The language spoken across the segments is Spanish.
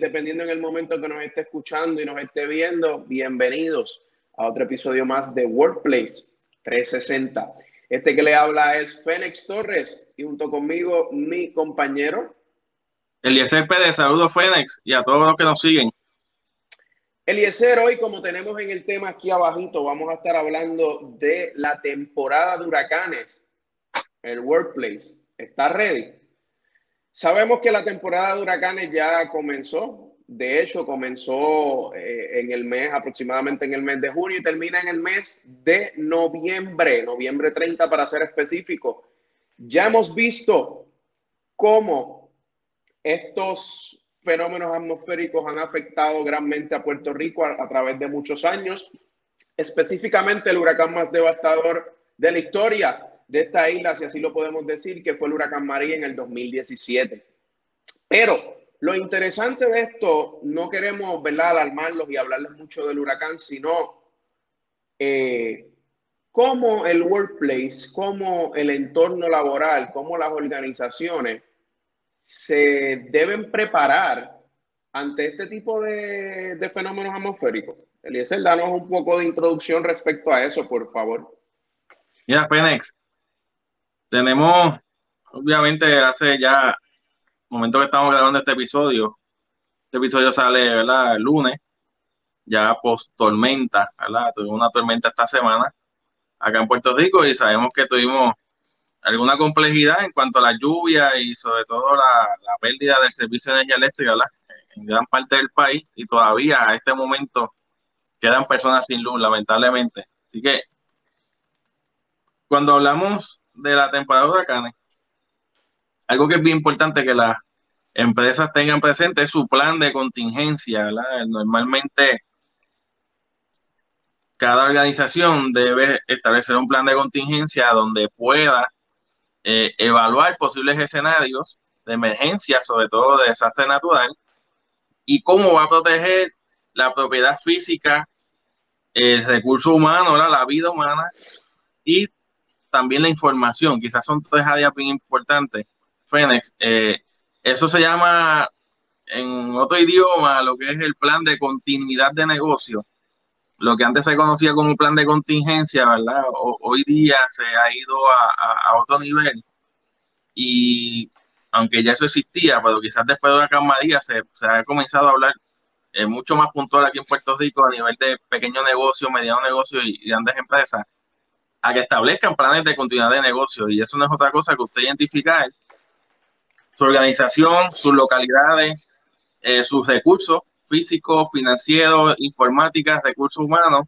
dependiendo en el momento que nos esté escuchando y nos esté viendo. Bienvenidos a otro episodio más de Workplace 360. Este que le habla es Fénix Torres y junto conmigo mi compañero. Eliezer Pérez, saludos Fénix y a todos los que nos siguen. Eliezer, hoy como tenemos en el tema aquí abajito, vamos a estar hablando de la temporada de huracanes, el Workplace. ¿Está ready? Sabemos que la temporada de huracanes ya comenzó. De hecho, comenzó eh, en el mes, aproximadamente en el mes de junio y termina en el mes de noviembre, noviembre 30 para ser específico. Ya hemos visto cómo estos fenómenos atmosféricos han afectado grandemente a Puerto Rico a, a través de muchos años. Específicamente el huracán más devastador de la historia de esta isla, si así lo podemos decir, que fue el huracán María en el 2017. Pero lo interesante de esto, no queremos ¿verdad? alarmarlos y hablarles mucho del huracán, sino eh, cómo el workplace, cómo el entorno laboral, cómo las organizaciones se deben preparar ante este tipo de, fenómenos atmosféricos. Eliezer, danos un poco de introducción respecto a eso, por favor. Mira, Fénix, tenemos, obviamente, hace ya, momento que estamos grabando este episodio, este episodio sale, ¿verdad? Lunes, ya post tormenta, ¿verdad? Tuvimos una tormenta esta semana acá en Puerto Rico y sabemos que tuvimos alguna complejidad en cuanto a la lluvia y sobre todo la, la pérdida del servicio de energía eléctrica, ¿verdad? En gran parte del país y todavía a este momento quedan personas sin luz, lamentablemente. Así que cuando hablamos de la temporada de huracanes, algo que es bien importante que las empresas tengan presente es su plan de contingencia. ¿verdad? Normalmente, cada organización debe establecer un plan de contingencia donde pueda eh, evaluar posibles escenarios de emergencia, sobre todo de desastre natural, y cómo va a proteger la propiedad física, el recurso humano, la vida humana y también la información, quizás son tres áreas bien importantes. Fénix, eh, eso se llama en otro idioma lo que es el plan de continuidad de negocio, lo que antes se conocía como plan de contingencia, ¿verdad? hoy día se ha ido a, otro nivel y aunque ya eso existía, pero quizás después de la camadilla se, se ha comenzado a hablar eh, mucho más puntual aquí en Puerto Rico a nivel de pequeño negocio, mediano negocio y grandes empresas a que establezcan planes de continuidad de negocio. Y eso no es otra cosa que usted identificar su organización, sus localidades, eh, sus recursos físicos, financieros, informáticas, recursos humanos,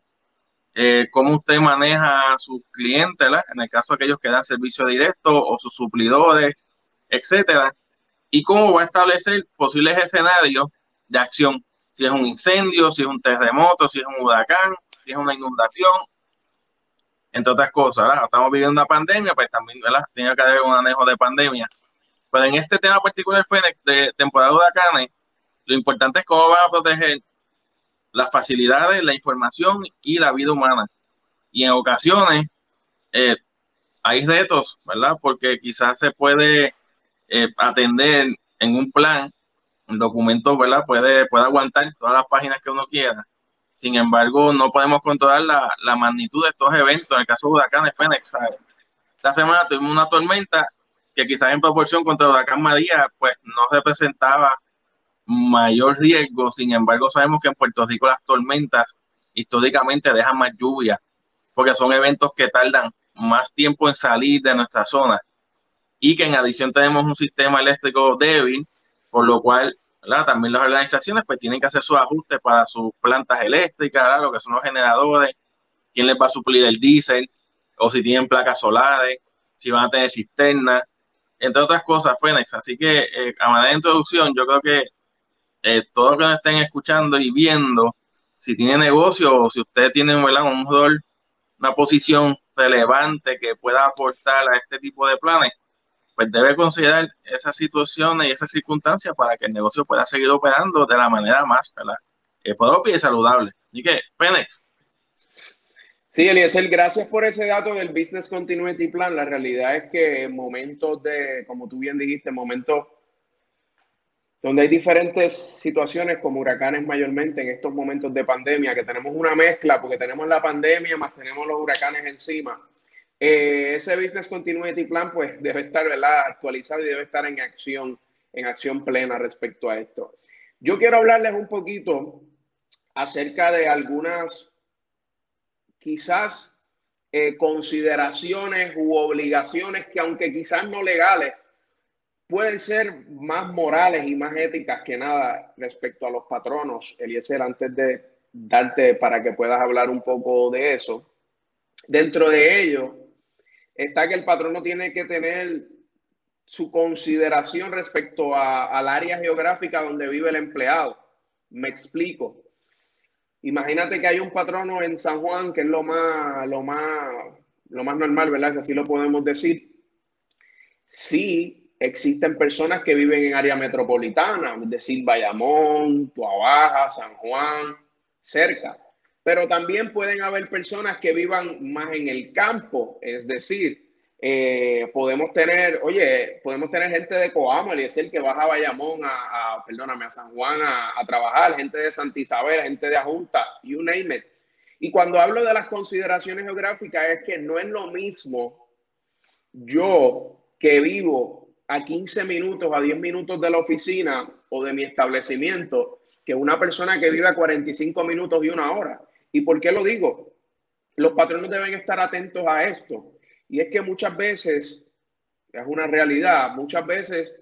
eh, cómo usted maneja a sus clientes, en el caso de aquellos que dan servicio directo o sus suplidores, etcétera, y cómo va a establecer posibles escenarios de acción, si es un incendio, si es un terremoto, si es un huracán, si es una inundación, entre otras cosas. Estamos viviendo una pandemia, pues también, ¿verdad? Tiene que haber un anejo de pandemia. Pero en este tema particular de temporada de huracanes, lo importante es cómo va a proteger las facilidades, la información y la vida humana. Y en ocasiones eh, hay retos, ¿verdad? Porque quizás se puede eh, atender en un plan, un documento, ¿verdad? Puede, puede aguantar todas las páginas que uno quiera sin embargo, no podemos controlar la, magnitud de estos eventos. En el caso de huracanes Fénix, esta semana tuvimos una tormenta que quizás en proporción contra el huracán María, pues no representaba mayor riesgo. Sin embargo, sabemos que en Puerto Rico las tormentas históricamente dejan más lluvia, porque son eventos que tardan más tiempo en salir de nuestra zona y que en adición tenemos un sistema eléctrico débil, por lo cual también las organizaciones pues tienen que hacer sus ajustes para sus plantas eléctricas, lo que son los generadores, quién les va a suplir el diésel, o si tienen placas solares, si van a tener cisternas, entre otras cosas, Fénix. Así que eh, a manera de introducción, yo creo que eh, todos los que nos estén escuchando y viendo, si tiene negocio o si usted tiene un rol, una posición relevante que pueda aportar a este tipo de planes, pues debe considerar esas situaciones y esas circunstancias para que el negocio pueda seguir operando de la manera más ¿verdad? Eh, propia y saludable. Y que, Penex. Sí, Eliezer, gracias por ese dato del Business Continuity Plan. La realidad es que momentos de, como tú bien dijiste, momentos donde hay diferentes situaciones como huracanes mayormente en estos momentos de pandemia, que tenemos una mezcla porque tenemos la pandemia más tenemos los huracanes encima. Eh, ese Business Continuity Plan pues debe estar ¿verdad? actualizado y debe estar en acción, en acción plena respecto a esto. Yo quiero hablarles un poquito acerca de algunas quizás eh, consideraciones u obligaciones que aunque quizás no legales, pueden ser más morales y más éticas que nada respecto a los patronos. Eliezer, antes de darte para que puedas hablar un poco de eso, dentro de ello está que el patrono tiene que tener su consideración respecto al área geográfica donde vive el empleado. Me explico. Imagínate que hay un patrono en San Juan, que es lo más, lo más, lo más normal, ¿verdad? Que así lo podemos decir. Sí, existen personas que viven en área metropolitana, es decir, Bayamón, Tuabaja, San Juan, cerca. Pero también pueden haber personas que vivan más en el campo, es decir, eh, podemos tener, oye, podemos tener gente de Coamo, y el que baja a Bayamón, a, perdóname, a San Juan a, a, trabajar, gente de Santa Isabel, gente de Ajunta, you name it. Y cuando hablo de las consideraciones geográficas es que no es lo mismo yo que vivo a 15 minutos, a 10 minutos de la oficina o de mi establecimiento que una persona que vive a 45 minutos y una hora. ¿Y por qué lo digo? Los patronos deben estar atentos a esto. Y es que muchas veces, es una realidad, muchas veces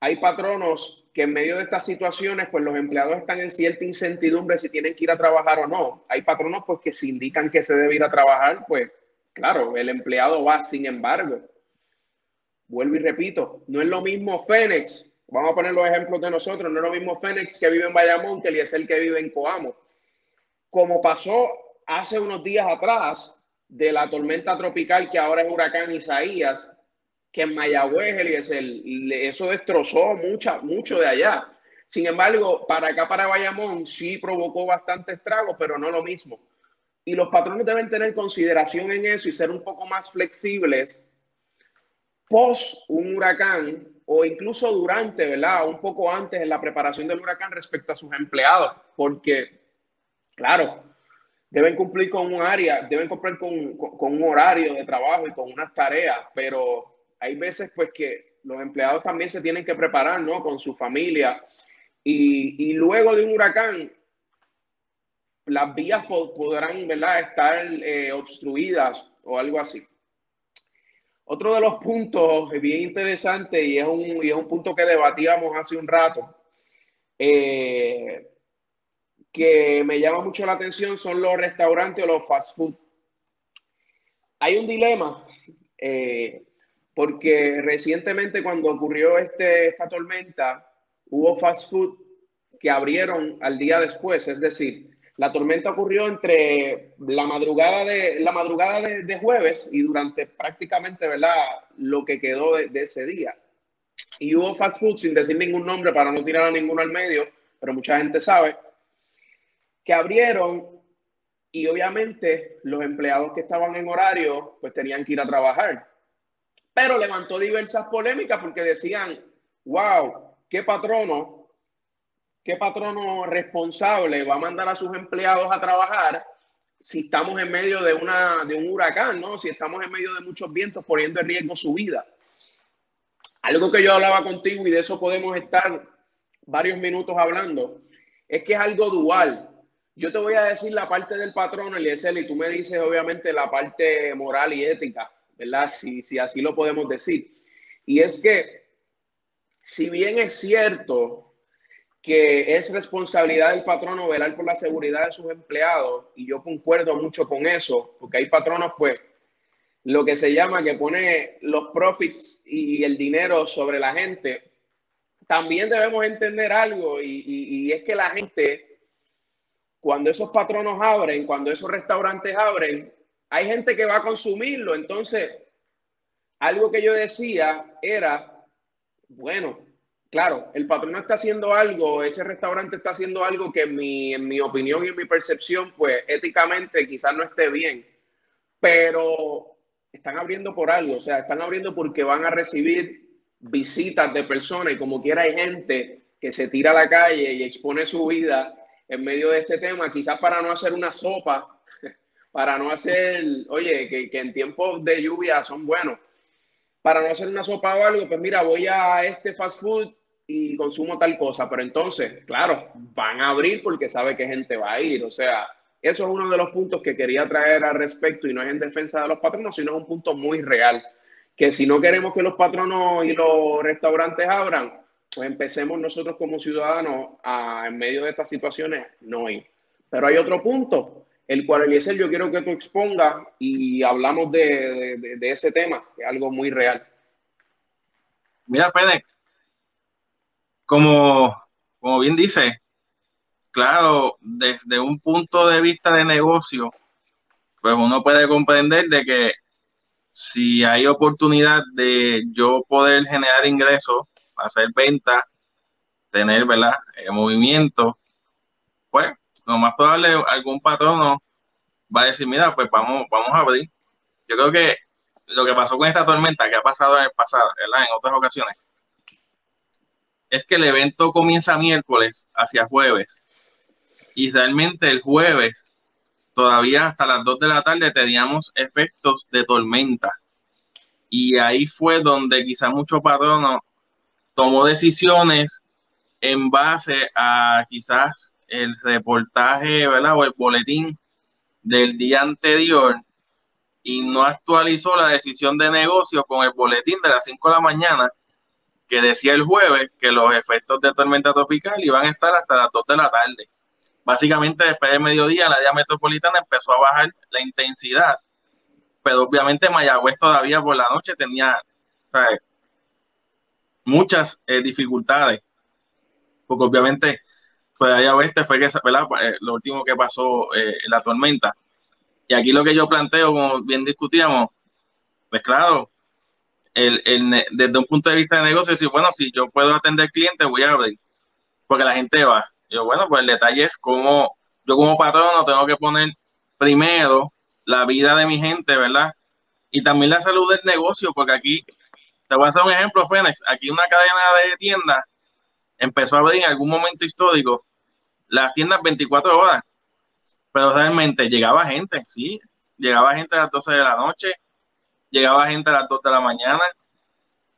hay patronos que en medio de estas situaciones, pues los empleados están en cierta incertidumbre si tienen que ir a trabajar o no. Hay patronos pues que se indican que se debe ir a trabajar, pues claro, el empleado va, sin embargo, Vuelvo y repito, no es lo mismo Fénix, vamos a poner los ejemplos de nosotros, no es lo mismo Fénix que vive en Bayamón que el que vive en Coamo. Como pasó hace unos días atrás de la tormenta tropical que ahora es huracán Isaías, que en Mayagüez el, eso destrozó mucha, mucho de allá. Sin embargo, para acá, para Bayamón, sí provocó bastante estrago, pero no lo mismo. Y los patrones deben tener consideración en eso y ser un poco más flexibles post un huracán o incluso durante, ¿verdad? Un poco antes en la preparación del huracán respecto a sus empleados, porque, claro, deben cumplir con un área, deben cumplir con, con, un horario de trabajo y con unas tareas, pero hay veces pues que los empleados también se tienen que preparar, ¿no? Con su familia. Y, y luego de un huracán, las vías podrán, ¿verdad? Estar eh, obstruidas o algo así. Otro de los puntos bien interesante y es un, y es un punto que debatíamos hace un rato, eh, que me llama mucho la atención son los restaurantes o los fast food. Hay un dilema eh, porque recientemente cuando ocurrió este, esta tormenta hubo fast food que abrieron al día después, es decir, la tormenta ocurrió entre la madrugada de, la madrugada de, jueves y durante prácticamente ¿verdad? lo que quedó de, ese día. Y hubo fast food, sin decir ningún nombre para no tirar a ninguno al medio, pero mucha gente sabe, que abrieron y obviamente los empleados que estaban en horario pues tenían que ir a trabajar. Pero levantó diversas polémicas porque decían, wow, qué patrono ¿qué patrono responsable va a mandar a sus empleados a trabajar si estamos en medio de, una, de un huracán, ¿no? Si estamos en medio de muchos vientos poniendo en riesgo su vida. Algo que yo hablaba contigo y de eso podemos estar varios minutos hablando, es que es algo dual. Yo te voy a decir la parte del patrón, Eliezer, y tú me dices obviamente la parte moral y ética, ¿verdad? Si, si así lo podemos decir. Y es que, si bien es cierto que es responsabilidad del patrono velar por la seguridad de sus empleados y yo concuerdo mucho con eso, porque hay patronos pues lo que se llama que pone los profits y el dinero sobre la gente. También debemos entender algo y, y es que la gente, cuando esos patronos abren, cuando esos restaurantes abren, hay gente que va a consumirlo. Entonces, algo que yo decía era, bueno, claro, el patrón está haciendo algo, ese restaurante está haciendo algo que en mi, en mi opinión y en mi percepción, pues éticamente quizás no esté bien, pero están abriendo por algo, o sea, están abriendo porque van a recibir visitas de personas y como quiera hay gente que se tira a la calle y expone su vida en medio de este tema, quizás para no hacer una sopa, para no hacer, oye, que, en tiempos de lluvia son buenos, para no hacer una sopa o algo, pues mira, voy a este fast food y consumo tal cosa, pero entonces, claro, van a abrir porque sabe que gente va a ir, o sea, eso es uno de los puntos que quería traer al respecto y no es en defensa de los patronos, sino es un punto muy real, que si no queremos que los patronos y los restaurantes abran, pues empecemos nosotros como ciudadanos a, en medio de estas situaciones, no ir. Pero hay otro punto, el cual, Eliezer, yo quiero que tú expongas y hablamos de, de, ese tema, que es algo muy real. Mira, Fede, como, como bien dice, claro, desde un punto de vista de negocio, pues uno puede comprender de que si hay oportunidad de yo poder generar ingresos, hacer ventas, tener, ¿verdad? Eh, movimiento, pues lo más probable algún patrono va a decir, mira, pues vamos, vamos a abrir. Yo creo que lo que pasó con esta tormenta, que ha pasado en el pasado, ¿verdad? En otras ocasiones, es que el evento comienza miércoles hacia jueves y realmente el jueves, todavía hasta las 2 de la tarde, teníamos efectos de tormenta. Y ahí fue donde quizás muchos patronos tomó decisiones en base a quizás el reportaje, ¿verdad? O el boletín del día anterior y no actualizó la decisión de negocio con el boletín de las 5 de la mañana que decía el jueves que los efectos de tormenta tropical iban a estar hasta las 2 de la tarde básicamente después de mediodía la área metropolitana empezó a bajar la intensidad, pero obviamente Mayagüez todavía por la noche tenía muchas eh, dificultades, porque obviamente pues allá oeste fue que, eh, lo último que pasó eh, la tormenta. Y aquí lo que yo planteo, como bien discutíamos, pues claro, el, desde un punto de vista de negocio, decir, bueno, si yo puedo atender clientes, voy a abrir, porque la gente va yo, bueno, pues el detalle es cómo yo como patrono tengo que poner primero la vida de mi gente, ¿verdad? Y también la salud del negocio, porque aquí, te voy a hacer un ejemplo, Fénix, aquí una cadena de tiendas empezó a abrir en algún momento histórico las tiendas 24 horas, pero realmente llegaba gente, sí, llegaba gente a las 12 de la noche, llegaba gente a las 2 de la mañana,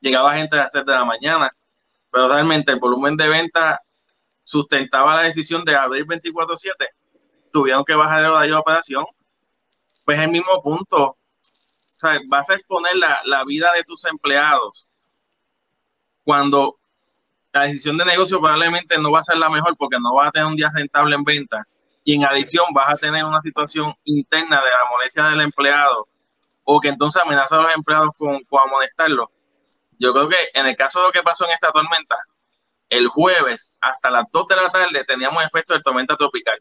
llegaba gente a las 3 de la mañana, pero realmente el volumen de venta sustentaba la decisión de abrir 24-7, tuvieron que bajar el horario de operación. Pues el mismo punto, vas a exponer la, la vida de tus empleados cuando la decisión de negocio probablemente no va a ser la mejor porque no vas a tener un día rentable en venta y en adición vas a tener una situación interna de la molestia del empleado o que entonces amenaza a los empleados con, con amonestarlos. Yo creo que en el caso de lo que pasó en esta tormenta, el jueves hasta las 2 de la tarde teníamos efecto de tormenta tropical.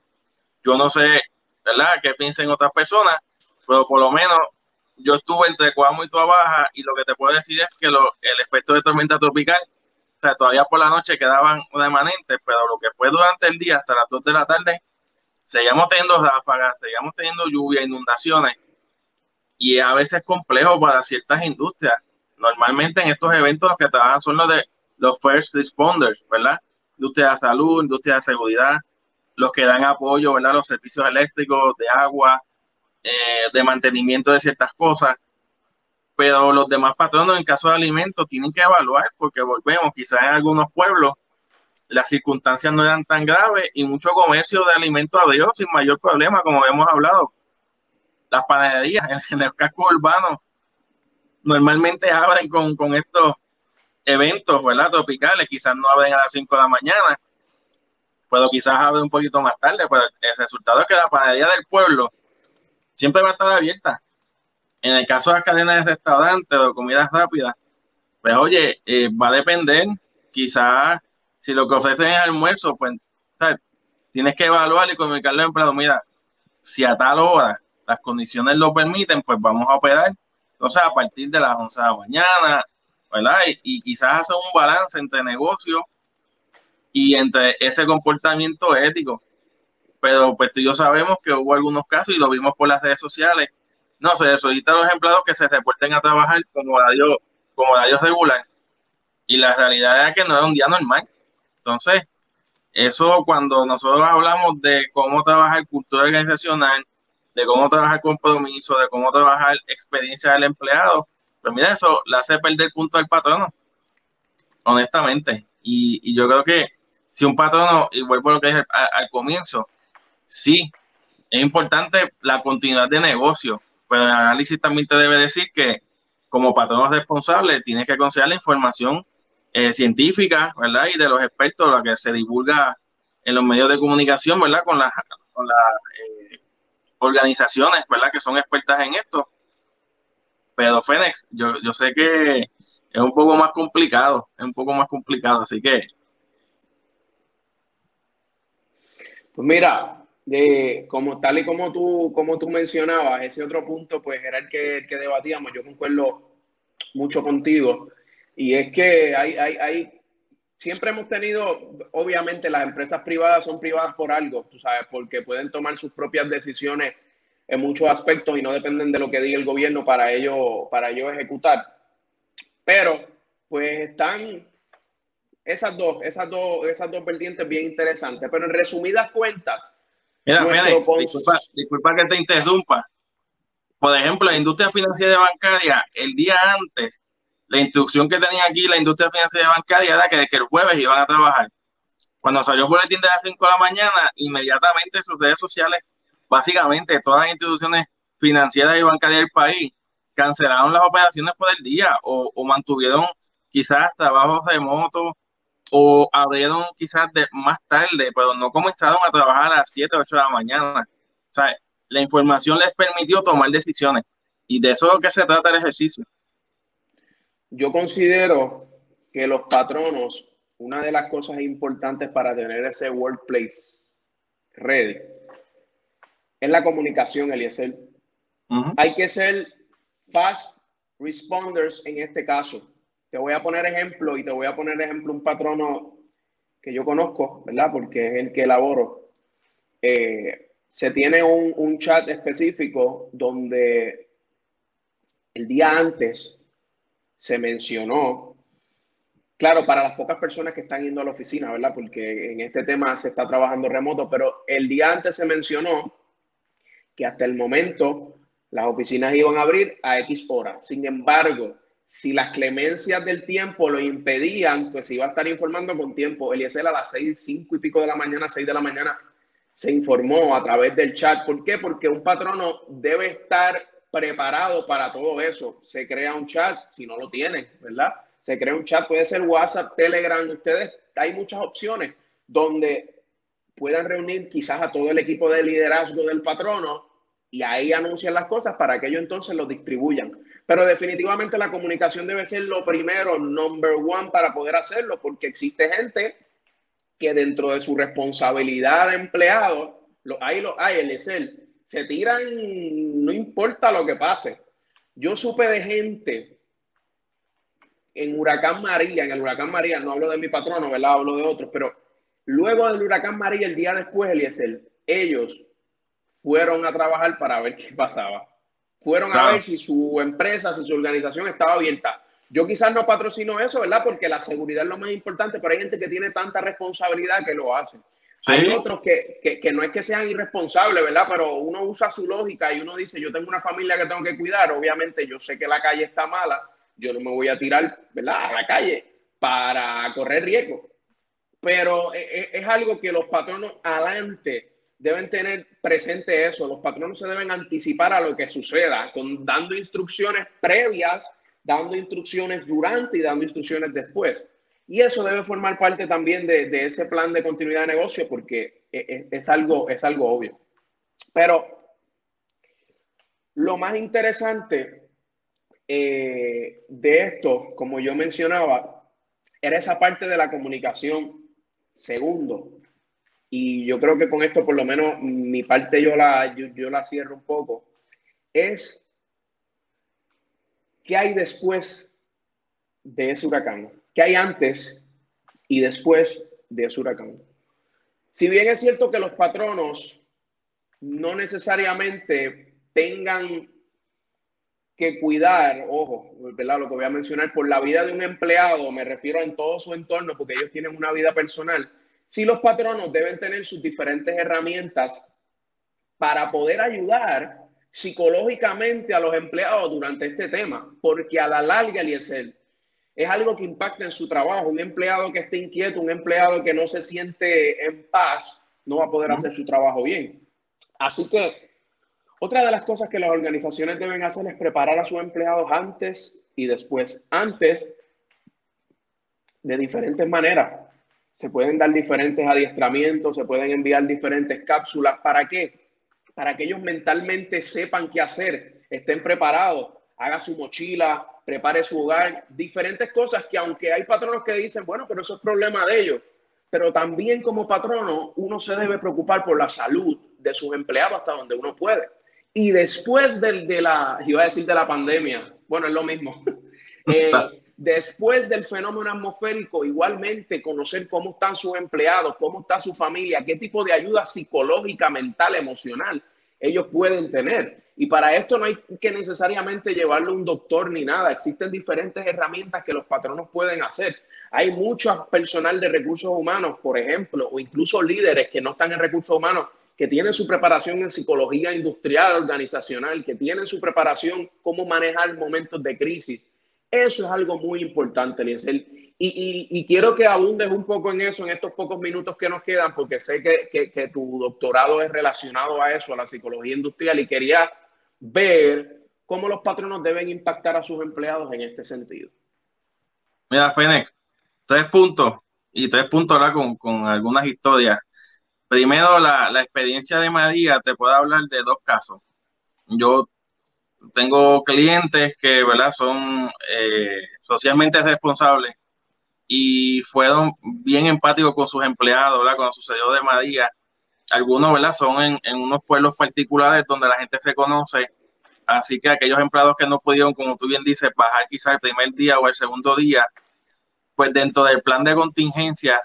Yo no sé, ¿verdad?, qué piensen otras personas, pero por lo menos yo estuve entre Coamo y Baja y lo que te puedo decir es que el efecto de tormenta tropical, o sea, todavía por la noche quedaban remanentes, pero lo que fue durante el día hasta las 2 de la tarde, seguíamos teniendo ráfagas, seguíamos teniendo lluvia, inundaciones, y a veces complejo para ciertas industrias. Normalmente en estos eventos los que trabajan son los de los first responders, ¿verdad? Industria de salud, industria de seguridad, los que dan apoyo, ¿verdad? Los servicios eléctricos, de agua, eh, de mantenimiento de ciertas cosas. Pero los demás patronos, en caso de alimentos, tienen que evaluar, porque volvemos, quizás en algunos pueblos las circunstancias no eran tan graves y mucho comercio de alimentos abrió sin mayor problema, como hemos hablado. Las panaderías en, el casco urbano normalmente abren con, con estos eventos, ¿verdad? Tropicales, quizás no abren a las 5 de la mañana, pero quizás abren un poquito más tarde, pero el resultado es que la panadería del pueblo siempre va a estar abierta. En el caso de las cadenas de restaurantes o comidas rápidas, pues oye, eh, va a depender, quizás si lo que ofrecen es almuerzo, pues tienes que evaluar y comunicarle al empleado, mira, si a tal hora las condiciones lo permiten, pues vamos a operar. Entonces, a partir de las 11 de la mañana, ¿verdad? Y, quizás hacer un balance entre negocio y entre ese comportamiento ético. Pero pues tú y yo sabemos que hubo algunos casos y lo vimos por las redes sociales. No se solicita a los empleados que se reporten a trabajar como radio, como radio regular. y la realidad era que no era un día normal. Entonces, eso cuando nosotros hablamos de cómo trabajar cultura organizacional, de cómo trabajar compromiso, de cómo trabajar experiencia del empleado, pues mira, eso le hace perder punto al patrono, honestamente. Y, yo creo que si un patrono, y vuelvo a lo que dije al, comienzo, sí, es importante la continuidad de negocio, pero el análisis también te debe decir que como patrono responsable tienes que considerar la información eh, científica, ¿verdad? Y de los expertos, la que se divulga en los medios de comunicación, ¿verdad? Con las, con las eh, organizaciones, ¿verdad? Que son expertas en esto. Pero Fénix, yo, yo sé que es un poco más complicado, es un poco más complicado, así que... Pues mira, de, como tal y como tú, como tú mencionabas, ese otro punto, pues era el que, que debatíamos, yo concuerdo mucho contigo. Y es que hay, hay, hay, siempre hemos tenido, obviamente las empresas privadas son privadas por algo, tú sabes, porque pueden tomar sus propias decisiones en muchos aspectos y no dependen de lo que diga el gobierno para ello, para ello ejecutar. Pero, pues están esas dos, esas dos, esas dos vertientes bien interesantes. Pero en resumidas cuentas. Mira, disculpa, disculpa que te interrumpa. Por ejemplo, la industria financiera y bancaria, el día antes la instrucción que tenía aquí la industria financiera bancaria era que, que el jueves iban a trabajar. Cuando salió el boletín de las 5 de la mañana, inmediatamente sus redes sociales, básicamente todas las instituciones financieras y bancarias del país, cancelaron las operaciones por el día o, mantuvieron quizás trabajos remotos o abrieron quizás de, más tarde, pero no comenzaron a trabajar a las 7 o 8 de la mañana. O sea, la información les permitió tomar decisiones y de eso es lo que se trata el ejercicio. Yo considero que los patronos, una de las cosas importantes para tener ese workplace ready es la comunicación, Eliezer. Hay que ser fast responders en este caso. Te voy a poner ejemplo y te voy a poner ejemplo un patrono que yo conozco, ¿verdad? Porque es el que elaboro. Eh, se tiene un, un chat específico donde el día antes se mencionó, claro, para las pocas personas que están yendo a la oficina, ¿verdad? Porque en este tema se está trabajando remoto, pero el día antes se mencionó que hasta el momento las oficinas iban a abrir a X horas. Sin embargo, si las clemencias del tiempo lo impedían, pues se iba a estar informando con tiempo. Eliezer a las seis, cinco y pico de la mañana, seis de la mañana, se informó a través del chat. ¿Por qué? Porque un patrono debe estar preparado para todo eso. Se crea un chat, si no lo tienen, ¿verdad? Se crea un chat, puede ser WhatsApp, Telegram, ustedes, hay muchas opciones donde puedan reunir quizás a todo el equipo de liderazgo del patrono y ahí anuncian las cosas para que ellos entonces lo distribuyan. Pero definitivamente la comunicación debe ser lo primero, number one, para poder hacerlo, porque existe gente que dentro de su responsabilidad de empleado, lo hay, lo hay, el el se tiran, no importa lo que pase. Yo supe de gente en Huracán María, en el Huracán María, no hablo de mi patrono, ¿verdad? Hablo de otros, pero luego del Huracán María, el día después, Eliezer, ellos fueron a trabajar para ver qué pasaba. Fueron a ver si su empresa, si su organización estaba abierta. Yo quizás no patrocino eso, ¿verdad? Porque la seguridad es lo más importante, pero hay gente que tiene tanta responsabilidad que lo hace. Hay otros que, que, no es que sean irresponsables, ¿verdad? Pero uno usa su lógica y uno dice, yo tengo una familia que tengo que cuidar, obviamente yo sé que la calle está mala, yo no me voy a tirar, ¿verdad? A la calle para correr riesgo. Pero e, e, es, algo que los patronos adelante deben tener presente eso. Los patronos se deben anticipar a lo que suceda, con, dando instrucciones previas, dando instrucciones durante y dando instrucciones después. Y eso debe formar parte también de, ese plan de continuidad de negocio porque e, e, es, algo, es algo obvio. Pero lo más interesante eh, de esto, como yo mencionaba, era esa parte de la comunicación. Segundo, y yo creo que con esto por lo menos mi parte yo la, yo la cierro un poco, es qué hay después de ese huracán. ¿Qué hay antes y después de ese huracán? Si bien es cierto que los patronos no necesariamente tengan que cuidar, ojo, ¿verdad? lo que voy a mencionar, por la vida de un empleado, me refiero en todo su entorno, porque ellos tienen una vida personal, sí los patronos deben tener sus diferentes herramientas para poder ayudar psicológicamente a los empleados durante este tema, porque a la larga, Eliezer, es algo que impacta en su trabajo. Un empleado que esté inquieto, un empleado que no se siente en paz, no va a poder hacer su trabajo bien. Así que otra de las cosas que las organizaciones deben hacer es preparar a sus empleados antes y después. Antes, de diferentes maneras. Se pueden dar diferentes adiestramientos, se pueden enviar diferentes cápsulas. ¿Para qué? Para que ellos mentalmente sepan qué hacer, estén preparados, haga su mochila, prepare su hogar, diferentes cosas que aunque hay patronos que dicen, bueno, pero eso es problema de ellos, pero también como patrono uno se debe preocupar por la salud de sus empleados hasta donde uno puede. Y después de, de la, iba a decir de la pandemia, bueno, es lo mismo. Eh, después del fenómeno atmosférico, igualmente conocer cómo están sus empleados, cómo está su familia, qué tipo de ayuda psicológica, mental, emocional ellos pueden tener. Y para esto no hay que necesariamente llevarle un doctor ni nada. Existen diferentes herramientas que los patronos pueden hacer. Hay mucho personal de recursos humanos, por ejemplo, o incluso líderes que no están en recursos humanos, que tienen su preparación en psicología industrial, organizacional, que tienen su preparación cómo manejar momentos de crisis. Eso es algo muy importante, Liesel. Y, quiero que abundes un poco en eso en estos pocos minutos que nos quedan, porque sé que, tu doctorado es relacionado a eso, a la psicología industrial, y quería ver cómo los patronos deben impactar a sus empleados en este sentido. Mira, Fenec, tres puntos, y tres puntos con, algunas historias. Primero, la, la experiencia de María, te puedo hablar de dos casos. Yo tengo clientes que, ¿verdad? Son eh, socialmente responsables y fueron bien empáticos con sus empleados, ¿verdad? Cuando sucedió de María. Algunos, ¿verdad? Son en, en, unos pueblos particulares donde la gente se conoce. Así que aquellos empleados que no pudieron, como tú bien dices, bajar quizás el primer día o el segundo día, pues dentro del plan de contingencia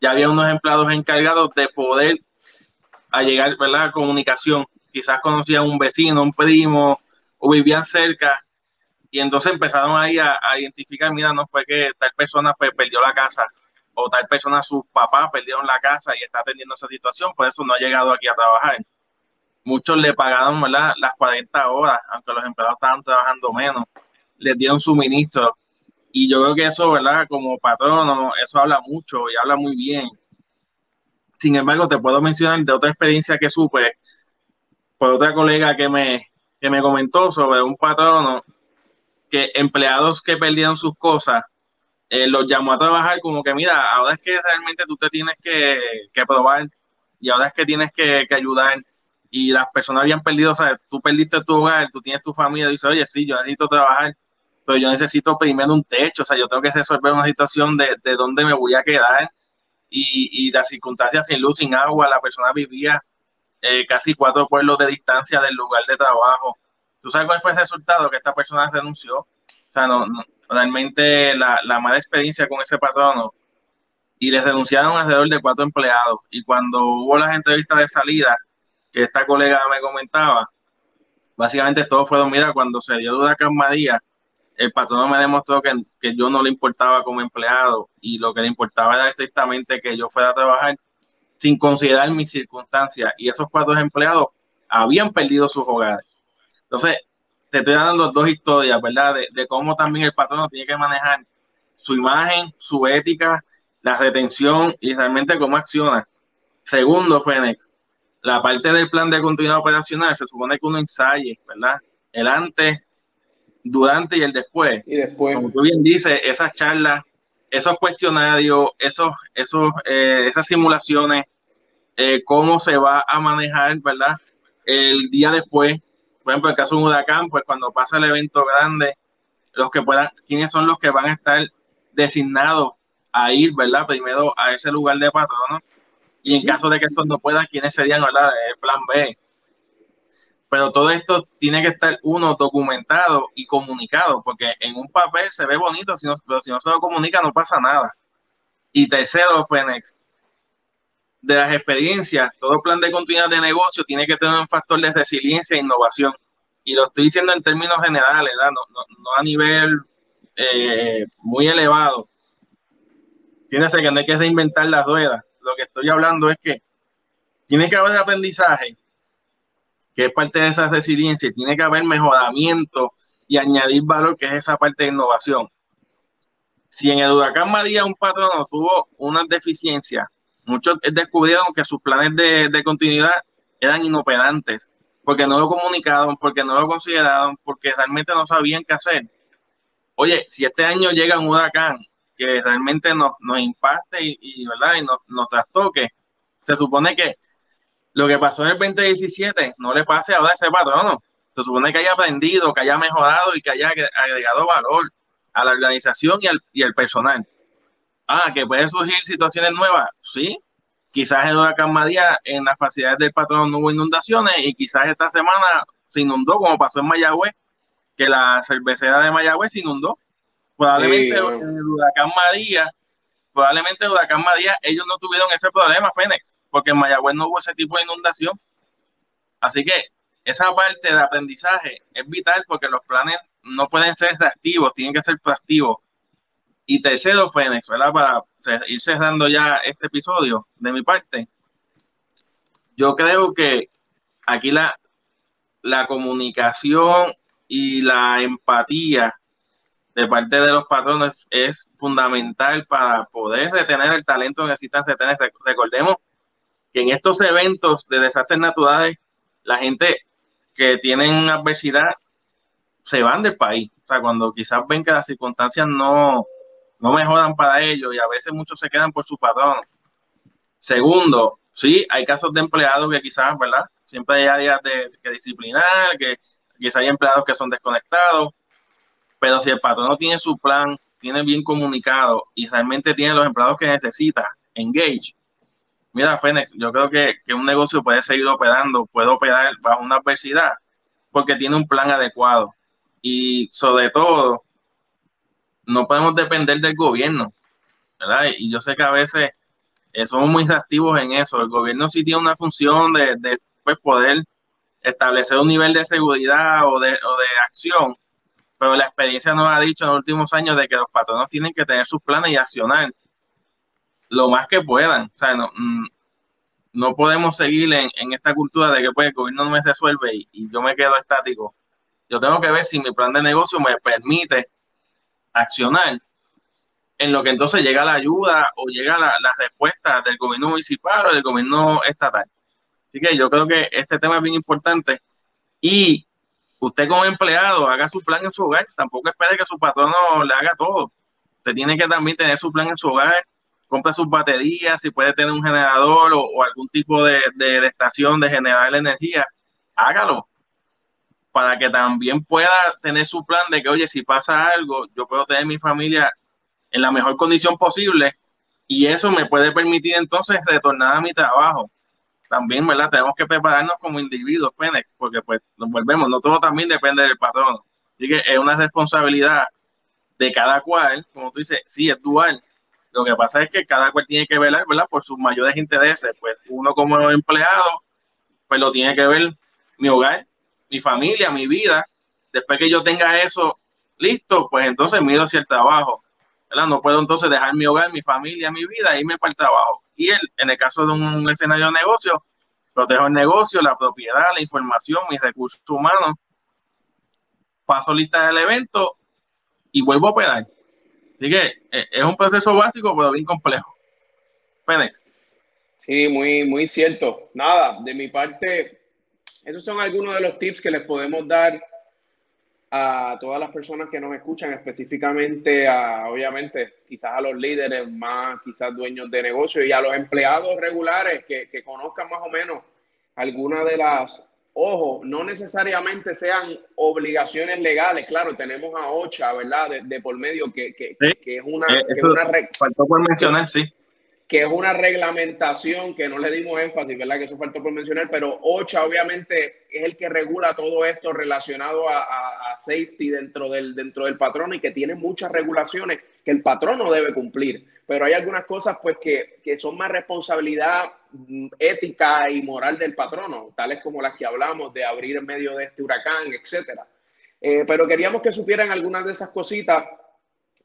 ya había unos empleados encargados de poder a llegar, ¿verdad? Comunicación. Quizás conocían un vecino, un primo, o vivían cerca y entonces empezaron ahí a, identificar, mira, no fue que tal persona pues, perdió la casa o tal persona, sus papás perdieron la casa y está atendiendo esa situación, por eso no ha llegado aquí a trabajar. Muchos le pagaron las 40 horas, aunque los empleados estaban trabajando menos, les dieron suministro. Y yo creo que eso. Como patrono, eso habla mucho y habla muy bien. Sin embargo, te puedo mencionar de otra experiencia que supe por otra colega que me, que me comentó sobre un patrono que empleados que perdieron sus cosas eh, los llamó a trabajar como que mira, ahora es que realmente tú te tienes que, que probar y ahora es que tienes que, que, ayudar y las personas habían perdido, o sea, tú perdiste tu hogar, tú tienes tu familia, y dices, oye, sí, yo necesito trabajar, pero yo necesito primero un techo, o sea, yo tengo que resolver una situación de, de dónde me voy a quedar y, y las circunstancias sin luz, sin agua, la persona vivía eh, casi cuatro pueblos de distancia del lugar de trabajo. ¿Tú sabes cuál fue el resultado? Que esta persona renunció. O sea, no, realmente la, la, mala experiencia con ese patrono y les denunciaron alrededor de cuatro empleados. Y cuando hubo las entrevistas de salida, que esta colega me comentaba, básicamente todo fue mira, cuando se dio duda huracán María, el patrono me demostró que, que, yo no le importaba como empleado y lo que le importaba era estrictamente que yo fuera a trabajar sin considerar mis circunstancias. Y esos cuatro empleados habían perdido sus hogares. Entonces, te estoy dando dos historias, ¿verdad? De, cómo también el patrono tiene que manejar su imagen, su ética, la retención y realmente cómo acciona. Segundo, Fénix, la parte del plan de continuidad operacional se supone que uno ensaye, ¿verdad? El antes, durante y el después. Y después. Como tú bien dices, esas charlas, esos cuestionarios, esos, esos, eh, esas simulaciones, eh, cómo se va a manejar, ¿verdad? El día después, por ejemplo, el caso de un huracán, pues cuando pasa el evento grande, los que puedan, quiénes son los que van a estar designados a ir, ¿verdad? Primero a ese lugar de patrono. Y en caso de que estos no puedan, ¿quiénes serían, ¿verdad? El plan B. Pero todo esto tiene que estar uno documentado y comunicado, porque en un papel se ve bonito, pero si no se lo comunica no pasa nada. Y tercero, Fénix, de las experiencias, todo plan de continuidad de negocio tiene que tener un factor de resiliencia e innovación. y lo estoy diciendo en términos generales, no, no, a nivel eh, muy elevado. Tienes que no hay que reinventar las ruedas. Lo que estoy hablando es que tiene que haber aprendizaje, que es parte de esa resiliencia, y tiene que haber mejoramiento y añadir valor, que es esa parte de innovación. Si en el huracán María un patrono tuvo una deficiencia, muchos descubrieron que sus planes de, de continuidad eran inoperantes, porque no lo comunicaron, porque no lo consideraron, porque realmente no sabían qué hacer. Oye, si este año llega un huracán que realmente nos, nos impacte y, ¿verdad? y nos, nos trastoque, se supone que lo que pasó en el 2017 no le pase ahora a ese patrono. Se supone que haya aprendido, que haya mejorado y que haya agregado valor a la organización y al, y al personal. Ah, que puede surgir situaciones nuevas, sí. Quizás en Huracán María en las facilidades del patrón no hubo inundaciones y quizás esta semana se inundó, como pasó en Mayagüez, que la cervecera de Mayagüez se inundó. Probablemente en el Huracán María, probablemente en Huracán María ellos no tuvieron ese problema, Fénix porque en Mayagüez no hubo ese tipo de inundación. Así que esa parte de aprendizaje es vital porque los planes no pueden ser reactivos, tienen que ser proactivos. Y tercero, Fénix, ¿verdad? Para ir cerrando ya este episodio de mi parte, yo creo que aquí la comunicación y la empatía de parte de los patrones es fundamental para poder detener el talento que necesitan retener. Recordemos que en estos eventos de desastres naturales, la gente que tienen adversidad se van del país. O sea, cuando quizás ven que las circunstancias no, no mejoran para ellos y a veces muchos se quedan por su patrón. Segundo, sí, hay casos de empleados que quizás, ¿verdad? Siempre hay áreas de, que disciplinar, que quizás hay empleados que son desconectados, pero si el patrón no tiene su plan, tiene bien comunicado y realmente tiene los empleados que necesita, engage, mira, Fénix, yo creo que, un negocio puede seguir operando, puede operar bajo una adversidad, porque tiene un plan adecuado. Y sobre todo, no podemos depender del gobierno, ¿verdad? Y yo sé que a veces eh, somos muy activos en eso. El gobierno sí tiene una función de, pues, poder establecer un nivel de seguridad o de, o de acción, pero la experiencia nos ha dicho en los últimos años de que los patronos tienen que tener sus planes y accionar lo más que puedan. O sea, no, mm, no podemos seguir en, en, esta cultura de que pues, el gobierno no me resuelve y, yo me quedo estático. Yo tengo que ver si mi plan de negocio me permite accionar en lo que entonces llega la ayuda o llega la, la respuesta del gobierno municipal o del gobierno estatal. Así que yo creo que este tema es bien importante y usted como empleado haga su plan en su hogar, tampoco espere que su patrono le haga todo. Usted tiene que también tener su plan en su hogar, compra sus baterías, si puede tener un generador o, algún tipo de, estación de generar energía, hágalo para que también pueda tener su plan de que, oye, si pasa algo, yo puedo tener mi familia en la mejor condición posible y eso me puede permitir entonces retornar a mi trabajo. También, ¿verdad? Tenemos que prepararnos como individuos, Fénix, porque pues nos volvemos, no todo también depende del patrón. Así que es una responsabilidad de cada cual, como tú dices, sí, es dual, lo que pasa es que cada cual tiene que velar, ¿verdad? Por sus mayores intereses. Pues uno como empleado, pues lo tiene que ver mi hogar, mi familia, mi vida. Después que yo tenga eso listo, pues entonces miro hacia el trabajo. No puedo entonces dejar mi hogar, mi familia, mi vida e irme para el trabajo. Y él, en el caso de un escenario de negocio, protejo el negocio, la propiedad, la información, mis recursos humanos, paso lista del evento y vuelvo a operar. Así que eh, es un proceso básico, pero bien complejo. Fénix. Sí, muy, muy cierto. Nada, de mi parte, esos son algunos de los tips que les podemos dar a todas las personas que nos escuchan, específicamente a, obviamente, quizás a los líderes más, quizás dueños de negocio y a los empleados regulares que, que conozcan más o menos algunas de las ojo, no necesariamente sean obligaciones legales. Claro, tenemos a OCHA, ¿verdad? De, por medio, que, que, que es una, eh, faltó por mencionar, sí. Que es una reglamentación que no le dimos énfasis, ¿verdad? Que eso faltó por mencionar, pero OCHA obviamente es el que regula todo esto relacionado a, a, safety dentro del, dentro del patrón y que tiene muchas regulaciones que el patrón no debe cumplir. Pero hay algunas cosas pues que, que son más responsabilidad mm, ética y moral del patrono, tales como las que hablamos de abrir en medio de este huracán, etcétera. Eh, pero queríamos que supieran algunas de esas cositas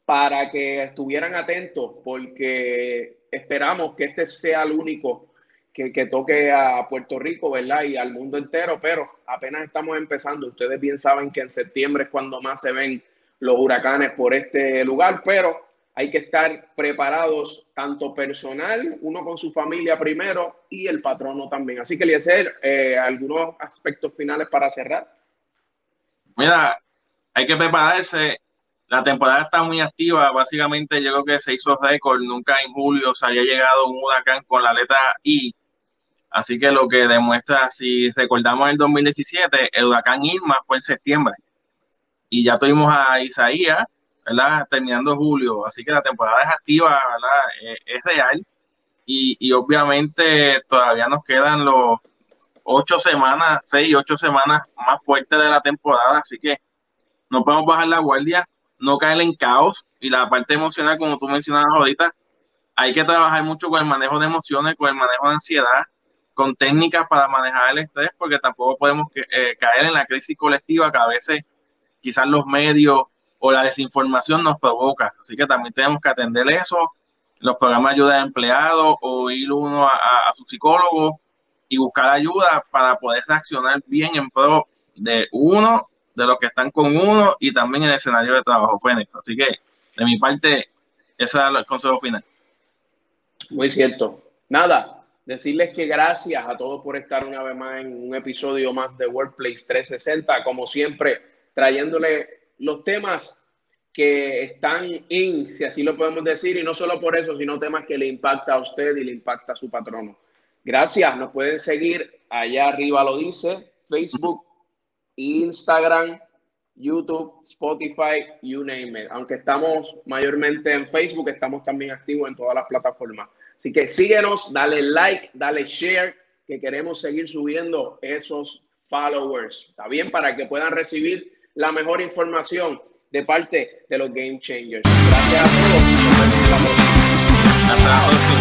para que estuvieran atentos, porque esperamos que este sea el único que, que, toque a Puerto Rico, ¿verdad? Y al mundo entero, pero apenas estamos empezando. Ustedes bien saben que en septiembre es cuando más se ven los huracanes por este lugar, pero hay que estar preparados tanto personal, uno con su familia primero y el patrono también. Así que, Eliezer, eh, algunos aspectos finales para cerrar. Mira, hay que prepararse. La temporada está muy activa. Básicamente, yo creo que se hizo récord. Nunca en julio se había llegado un huracán con la letra I. Así que lo que demuestra, si recordamos el 2017, el huracán Irma fue en septiembre. Y ya tuvimos a Isaías, ¿verdad? Terminando julio, así que la temporada es activa, ¿verdad? Eh, es real y, y, obviamente todavía nos quedan los ocho semanas, seis, ocho semanas más fuertes de la temporada, así que no podemos bajar la guardia, no caer en caos y la parte emocional, como tú mencionabas ahorita, hay que trabajar mucho con el manejo de emociones, con el manejo de ansiedad, con técnicas para manejar el estrés, porque tampoco podemos eh, caer en la crisis colectiva que a veces quizás los medios o la desinformación nos provoca. Así que también tenemos que atender eso, los programas de ayuda de empleados o ir uno a, su psicólogo y buscar ayuda para poder reaccionar bien en pro de uno, de los que están con uno y también en el escenario de trabajo Fénix. Así que de mi parte, ese es el consejo final. Muy cierto. Nada, decirles que gracias a todos por estar una vez más en un episodio más de Workplace 360. Como siempre, trayéndole los temas que están in, si así lo podemos decir, y no solo por eso, sino temas que le impacta a usted y le impacta a su patrono. Gracias, nos pueden seguir, allá arriba lo dice, Facebook, Instagram, YouTube, Spotify, you name it. Aunque estamos mayormente en Facebook, estamos también activos en todas las plataformas. Así que síguenos, dale like, dale share, que queremos seguir subiendo esos followers. ¿Está bien? Para que puedan recibir la mejor información de parte de los Game Changers. Gracias a todos. Hasta la.